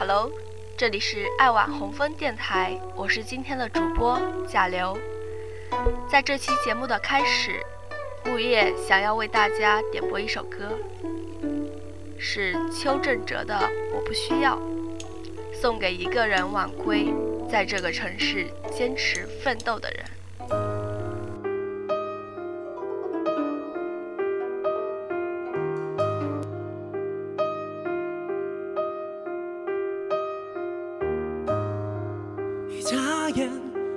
Hello，这里是爱晚红枫电台，我是今天的主播贾刘。在这期节目的开始，木叶想要为大家点播一首歌，是邱正哲的《我不需要》，送给一个人晚归，在这个城市坚持奋斗的人。眨眼，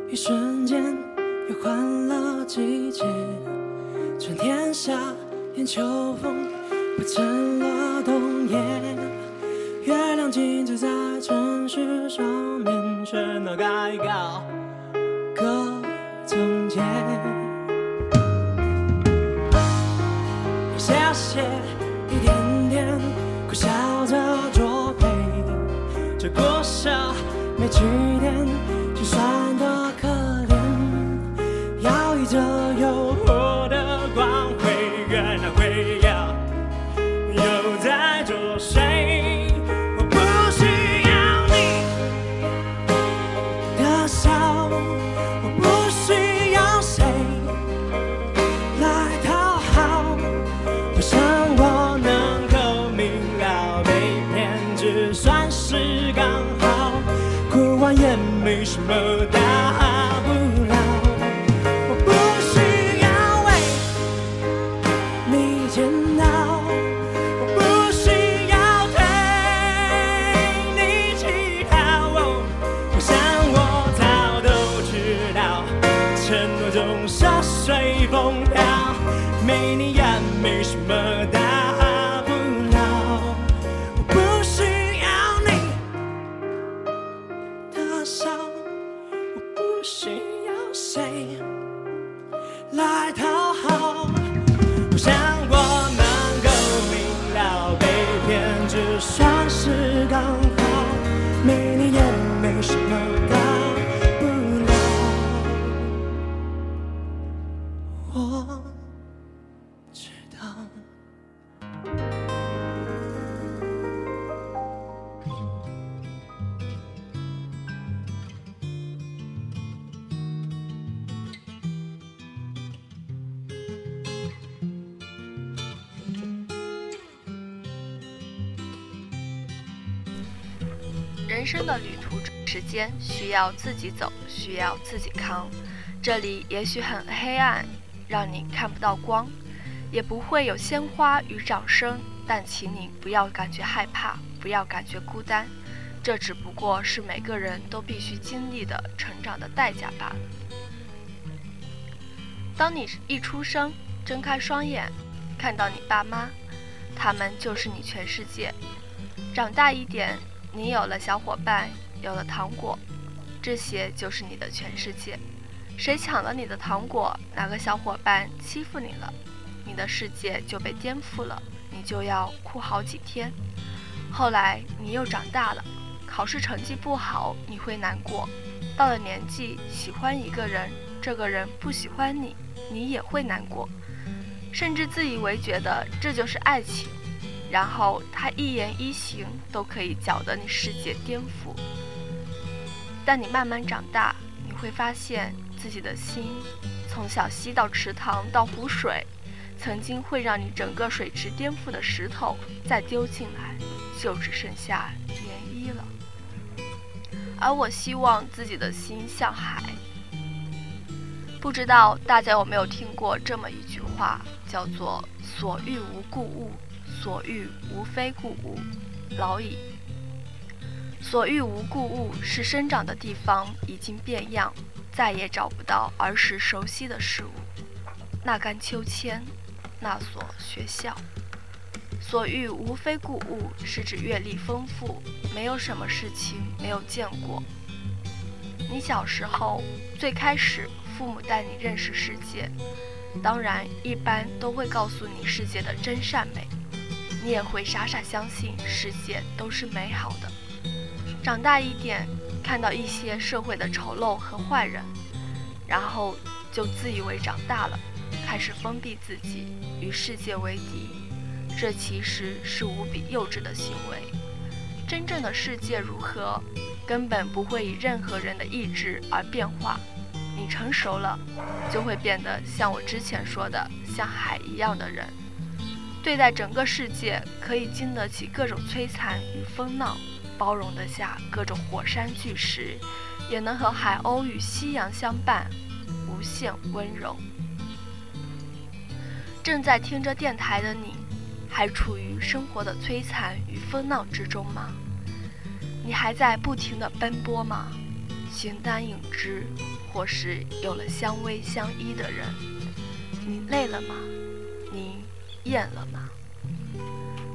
一瞬间，又换了季节。春天夏天秋风，不成了冬夜。月亮静止在城市上面，全都盖高间需要自己走，需要自己扛。这里也许很黑暗，让你看不到光，也不会有鲜花与掌声，但请你不要感觉害怕，不要感觉孤单。这只不过是每个人都必须经历的成长的代价罢了。当你一出生，睁开双眼，看到你爸妈，他们就是你全世界。长大一点，你有了小伙伴，有了糖果，这些就是你的全世界。谁抢了你的糖果，哪个小伙伴欺负你了，你的世界就被颠覆了，你就要哭好几天。后来你又长大了，考试成绩不好，你会难过。到了年纪，喜欢一个人，这个人不喜欢你，你也会难过，甚至自以为觉得这就是爱情。然后他一言一行都可以搅得你世界颠覆。但你慢慢长大，你会发现自己的心，从小溪到池塘到湖水，曾经会让你整个水池颠覆的石头，再丢进来，就只剩下涟漪了。而我希望自己的心像海。不知道大家有没有听过这么一句话，叫做“所欲无故物”。所欲无非故物，老矣。所欲无故物是生长的地方已经变样，再也找不到儿时熟悉的事物。那杆秋千，那所学校。所欲无非故物是指阅历丰富，没有什么事情没有见过。你小时候最开始，父母带你认识世界，当然一般都会告诉你世界的真善美。你也会傻傻相信世界都是美好的。长大一点，看到一些社会的丑陋和坏人，然后就自以为长大了，开始封闭自己，与世界为敌。这其实是无比幼稚的行为。真正的世界如何，根本不会以任何人的意志而变化。你成熟了，就会变得像我之前说的，像海一样的人，对待整个世界可以经得起各种摧残与风浪，包容得下各种火山巨石，也能和海鸥与夕阳相伴，无限温柔。正在听着电台的你，还处于生活的摧残与风浪之中吗？你还在不停地奔波吗？形单影只，或是有了相偎相依的人，你累了吗？你厌了吗？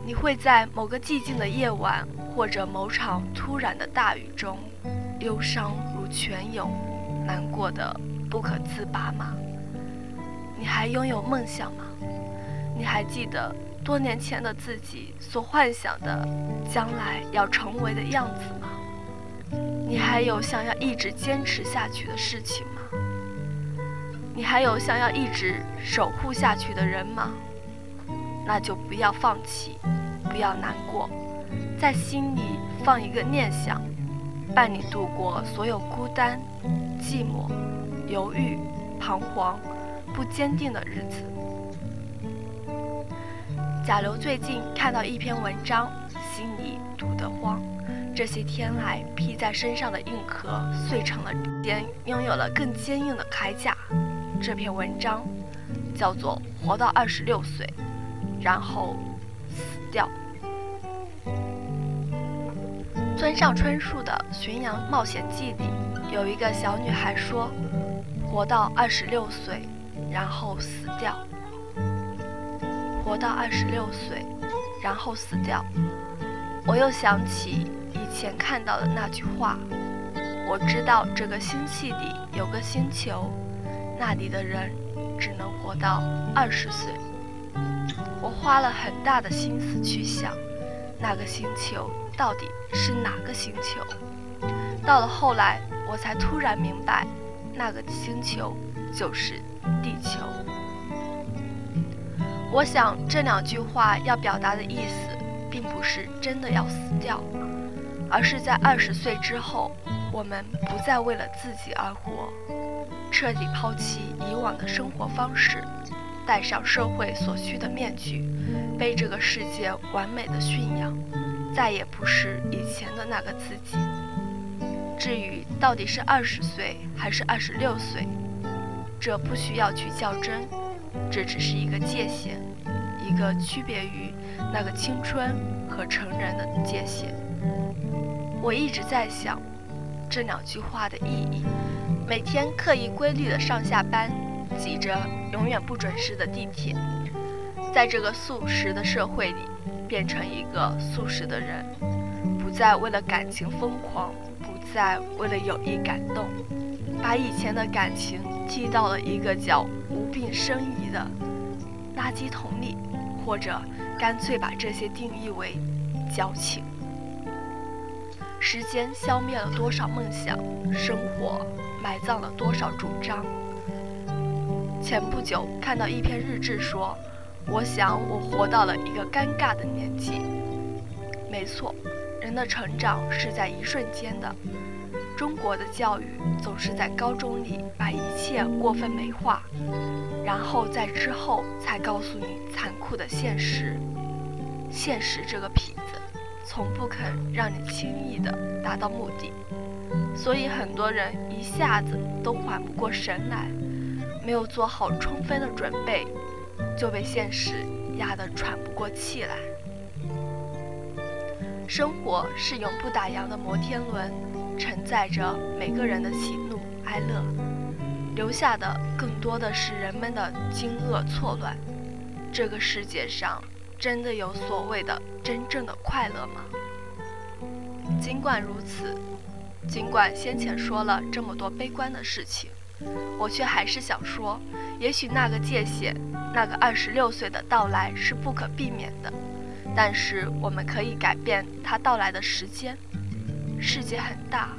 你会在某个寂静的夜晚，或者某场突然的大雨中，忧伤如泉涌，难过的不可自拔吗？你还拥有梦想吗？你还记得多年前的自己所幻想的将来要成为的样子吗？你还有想要一直坚持下去的事情吗？你还有想要一直守护下去的人吗？那就不要放弃，不要难过，在心里放一个念想，伴你度过所有孤单、寂寞、犹豫、彷徨、不坚定的日子。贾流最近看到一篇文章，心里堵得慌。这些天来披在身上的硬壳碎成了坚，拥有了更坚硬的铠甲。这篇文章叫做《活到二十六岁，然后死掉》。村上春树的《巡洋冒险记》里有一个小女孩说：“活到二十六岁，然后死掉。”活到二十六岁，然后死掉。我又想起以前看到的那句话：我知道这个星系里有个星球，那里的人只能活到二十岁。我花了很大的心思去想，那个星球到底是哪个星球。到了后来，我才突然明白，那个星球就是地球。我想这两句话要表达的意思，并不是真的要死掉，而是在二十岁之后，我们不再为了自己而活，彻底抛弃以往的生活方式，戴上社会所需的面具，被这个世界完美的驯养，再也不是以前的那个自己。至于到底是二十岁还是二十六岁，这不需要去较真。这只是一个界限，一个区别于那个青春和成人的界限。我一直在想这两句话的意义。每天刻意规律的上下班，挤着永远不准时的地铁，在这个速食的社会里，变成一个素食的人，不再为了感情疯狂，不再为了友谊感动，把以前的感情踢到了一个叫……无病呻吟的垃圾桶里，或者干脆把这些定义为矫情。时间消灭了多少梦想，生活埋葬了多少主张。前不久看到一篇日志说：“我想我活到了一个尴尬的年纪。”没错，人的成长是在一瞬间的。中国的教育总是在高中里把一切过分美化，然后在之后才告诉你残酷的现实。现实这个痞子，从不肯让你轻易的达到目的，所以很多人一下子都缓不过神来，没有做好充分的准备，就被现实压得喘不过气来。生活是永不打烊的摩天轮。承载着每个人的喜怒哀乐，留下的更多的是人们的惊愕错乱。这个世界上真的有所谓的真正的快乐吗？尽管如此，尽管先前说了这么多悲观的事情，我却还是想说，也许那个界限，那个二十六岁的到来是不可避免的，但是我们可以改变它到来的时间。世界很大，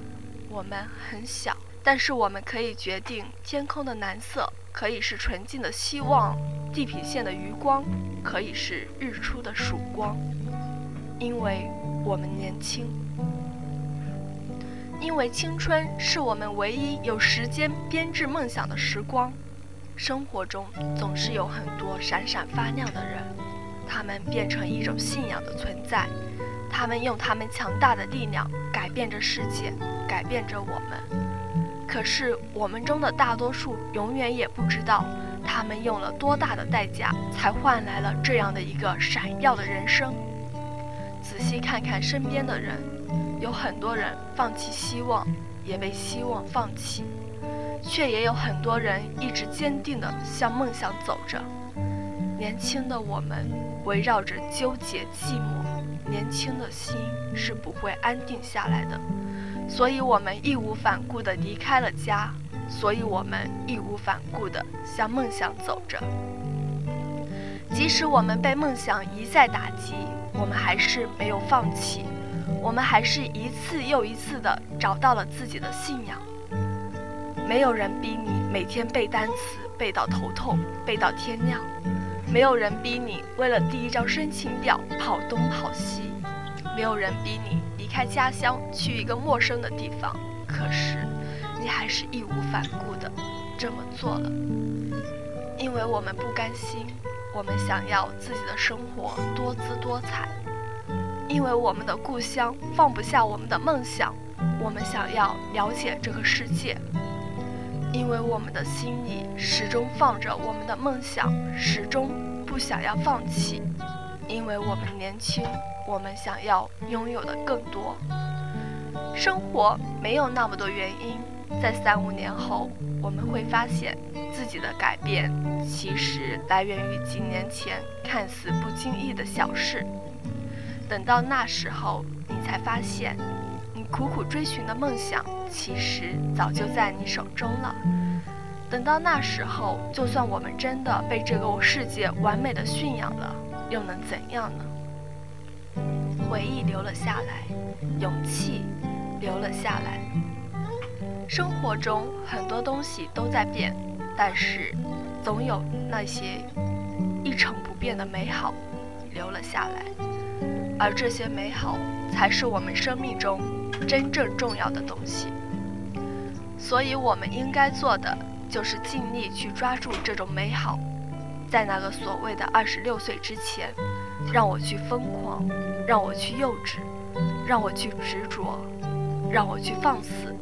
我们很小，但是我们可以决定天空的蓝色，可以是纯净的希望；地平线的余光，可以是日出的曙光。因为我们年轻。因为青春是我们唯一有时间编织梦想的时光。生活中总是有很多闪闪发亮的人，他们变成一种信仰的存在，他们用他们强大的力量改变着世界，改变着我们。可是我们中的大多数永远也不知道，他们用了多大的代价才换来了这样的一个闪耀的人生。仔细看看身边的人，有很多人放弃希望，也被希望放弃。却也有很多人一直坚定地向梦想走着。年轻的我们围绕着纠结寂寞，年轻的心是不会安定下来的，所以我们义无反顾地离开了家，所以我们义无反顾地向梦想走着。即使我们被梦想一再打击，我们还是没有放弃，我们还是一次又一次地找到了自己的信仰。没有人逼你每天背单词背到头痛背到天亮，没有人逼你为了第一张申请表跑东跑西，没有人逼你离开家乡去一个陌生的地方，可是你还是义无反顾的这么做了，因为我们不甘心，我们想要自己的生活多姿多彩，因为我们的故乡放不下我们的梦想，我们想要了解这个世界。因为我们的心里始终放着我们的梦想，始终不想要放弃。因为我们年轻，我们想要拥有的更多。生活没有那么多原因，在三五年后，我们会发现自己的改变其实来源于几年前看似不经意的小事。等到那时候，你才发现。你苦苦追寻的梦想，其实早就在你手中了。等到那时候，就算我们真的被这个世界完美的驯养了，又能怎样呢？回忆留了下来，勇气留了下来。生活中很多东西都在变，但是总有那些一成不变的美好留了下来，而这些美好才是我们生命中。真正重要的东西，所以我们应该做的就是尽力去抓住这种美好，在那个所谓的二十六岁之前，让我去疯狂，让我去幼稚，让我去执着，让我去放肆，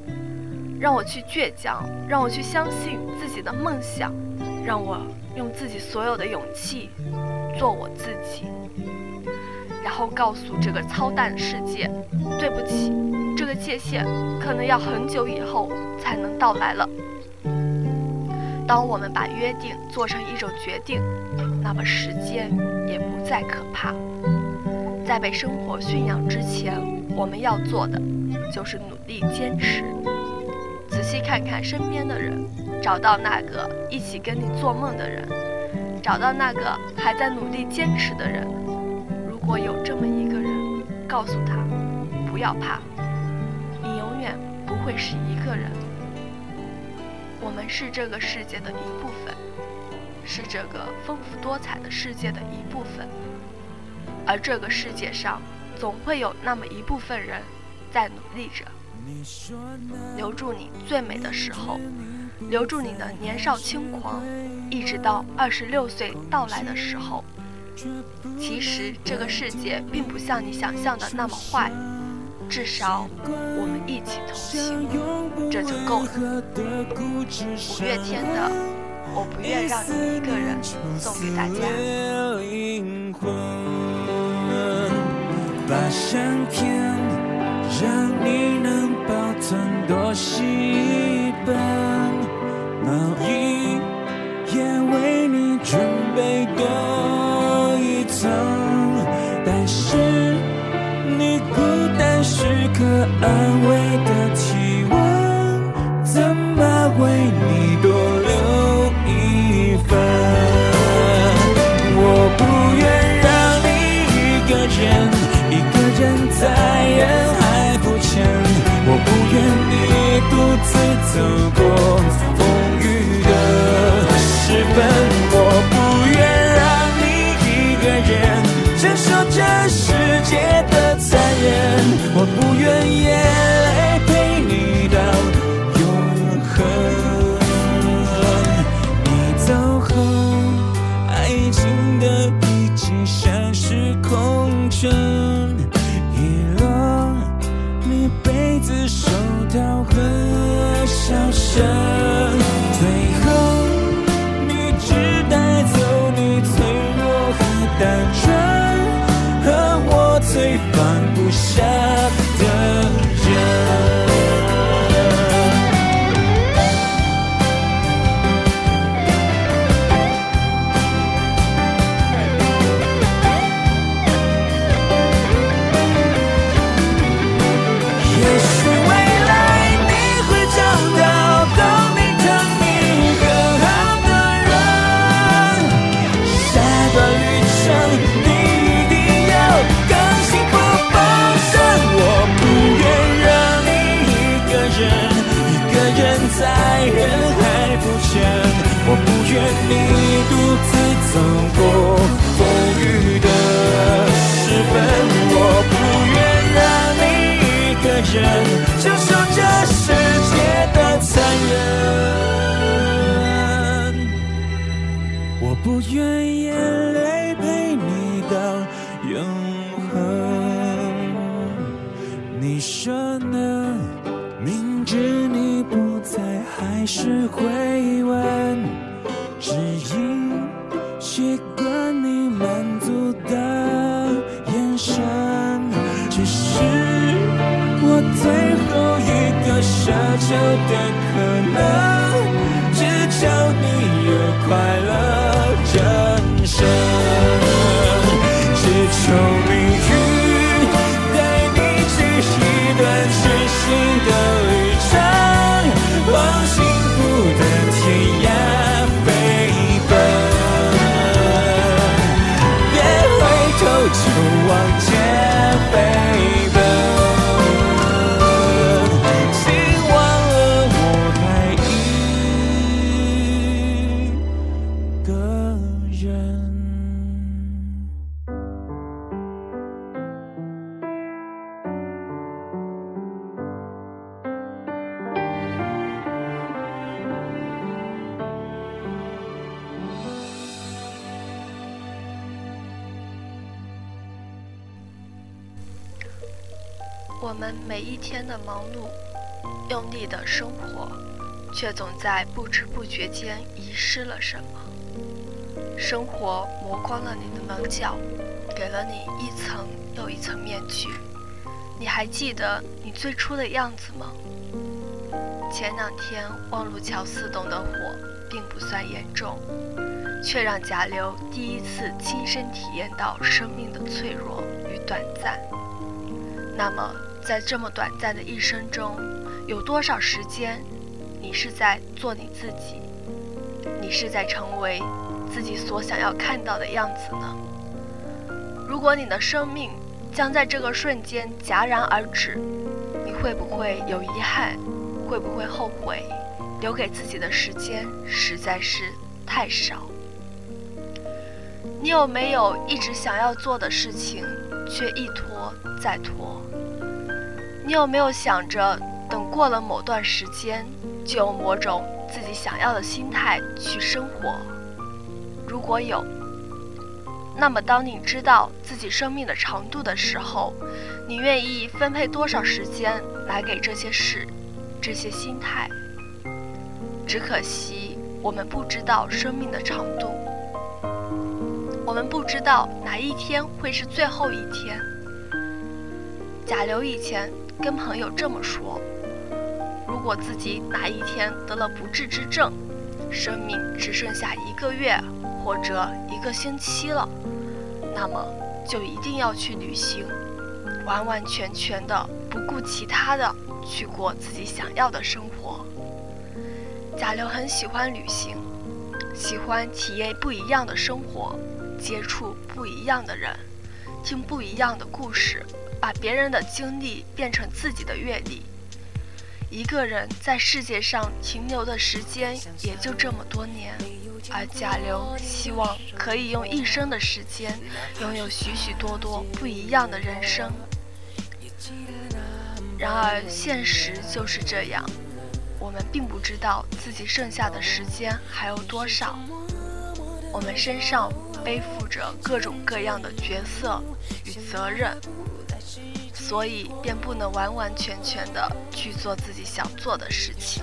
让我去倔强，让我去相信自己的梦想，让我用自己所有的勇气做我自己，然后告诉这个操蛋世界，对不起。这个界限可能要很久以后才能到来了。当我们把约定做成一种决定，那么时间也不再可怕。在被生活驯养之前，我们要做的就是努力坚持。仔细看看身边的人，找到那个一起跟你做梦的人，找到那个还在努力坚持的人。如果有这么一个人，告诉他，不要怕。你永远不会是一个人，我们是这个世界的一部分，是这个丰富多彩的世界的一部分，而这个世界上总会有那么一部分人在努力着，留住你最美的时候，留住你的年少轻狂，一直到二十六岁到来的时候。其实这个世界并不像你想象的那么坏。至少我们一起同行，这就够了。五月天的《我不愿让你一个人》送给大家。把相片让你能保存多几走过风雨的时分。我不愿让你一个人承受这世界的残忍。我不愿是回温，只因习惯你满足的眼神。只是我最后一个奢求的可能，只求你有快乐我们每一天的忙碌、用力的生活，却总在不知不觉间遗失了什么。生活磨光了你的棱角，给了你一层又一层面具。你还记得你最初的样子吗？前两天望路桥四栋的火并不算严重，却让贾流第一次亲身体验到生命的脆弱与短暂。那么，在这么短暂的一生中，有多少时间，你是在做你自己？你是在成为自己所想要看到的样子呢？如果你的生命将在这个瞬间戛然而止，你会不会有遗憾？会不会后悔？留给自己的时间实在是太少。你有没有一直想要做的事情，却一拖再拖？你有没有想着等过了某段时间，就用某种自己想要的心态去生活？如果有，那么当你知道自己生命的长度的时候，你愿意分配多少时间来给这些事、这些心态？只可惜我们不知道生命的长度，我们不知道哪一天会是最后一天。甲流以前跟朋友这么说：如果自己哪一天得了不治之症，生命只剩下一个月或者一个星期了，那么就一定要去旅行，完完全全的不顾其他的去过自己想要的生活。贾流很喜欢旅行，喜欢体验不一样的生活，接触不一样的人，听不一样的故事，把别人的经历变成自己的阅历。一个人在世界上停留的时间也就这么多年，而贾流希望可以用一生的时间，拥有许许多多不一样的人生。然而现实就是这样，我们并不知道自己剩下的时间还有多少，我们身上背负着各种各样的角色与责任，所以便不能完完全全的去做自己想做的事情。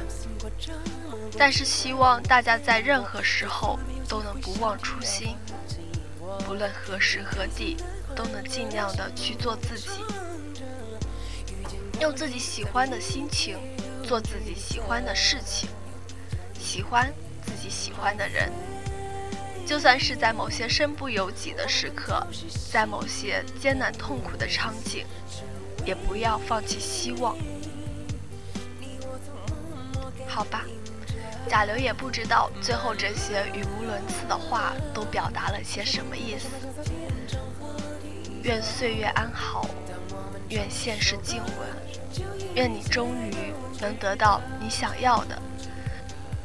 但是希望大家在任何时候都能不忘初心，不论何时何地，都能尽量的去做自己，用自己喜欢的心情做自己喜欢的事情，喜欢自己喜欢的人，就算是在某些身不由己的时刻，在某些艰难痛苦的场景，也不要放弃希望。好吧。贾流也不知道最后这些语无伦次的话都表达了些什么意思。愿岁月安好，愿现实静稳，愿你终于能得到你想要的，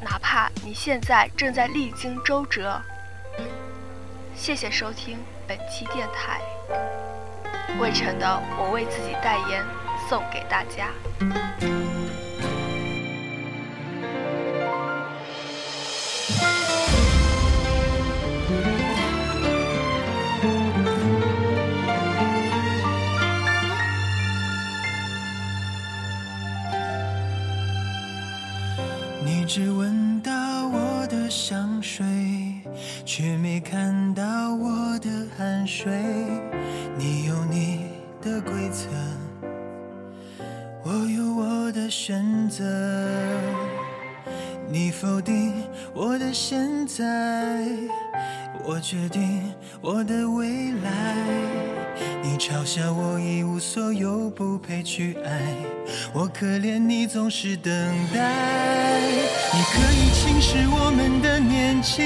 哪怕你现在正在历经周折。谢谢收听本期电台，魏晨的《我为自己代言》送给大家。你只闻到我的香水，却没看到我的汗水。你有你的规则，我有我的选择。你否定我的现在，我决定我的未来。你嘲笑我一无所有，不配去爱，我可怜你总是等待。你可以轻视我们的年轻，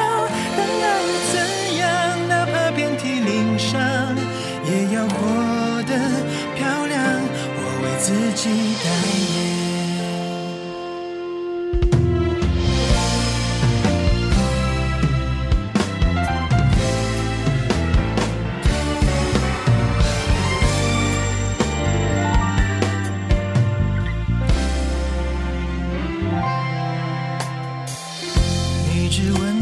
期待也。你只问。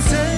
想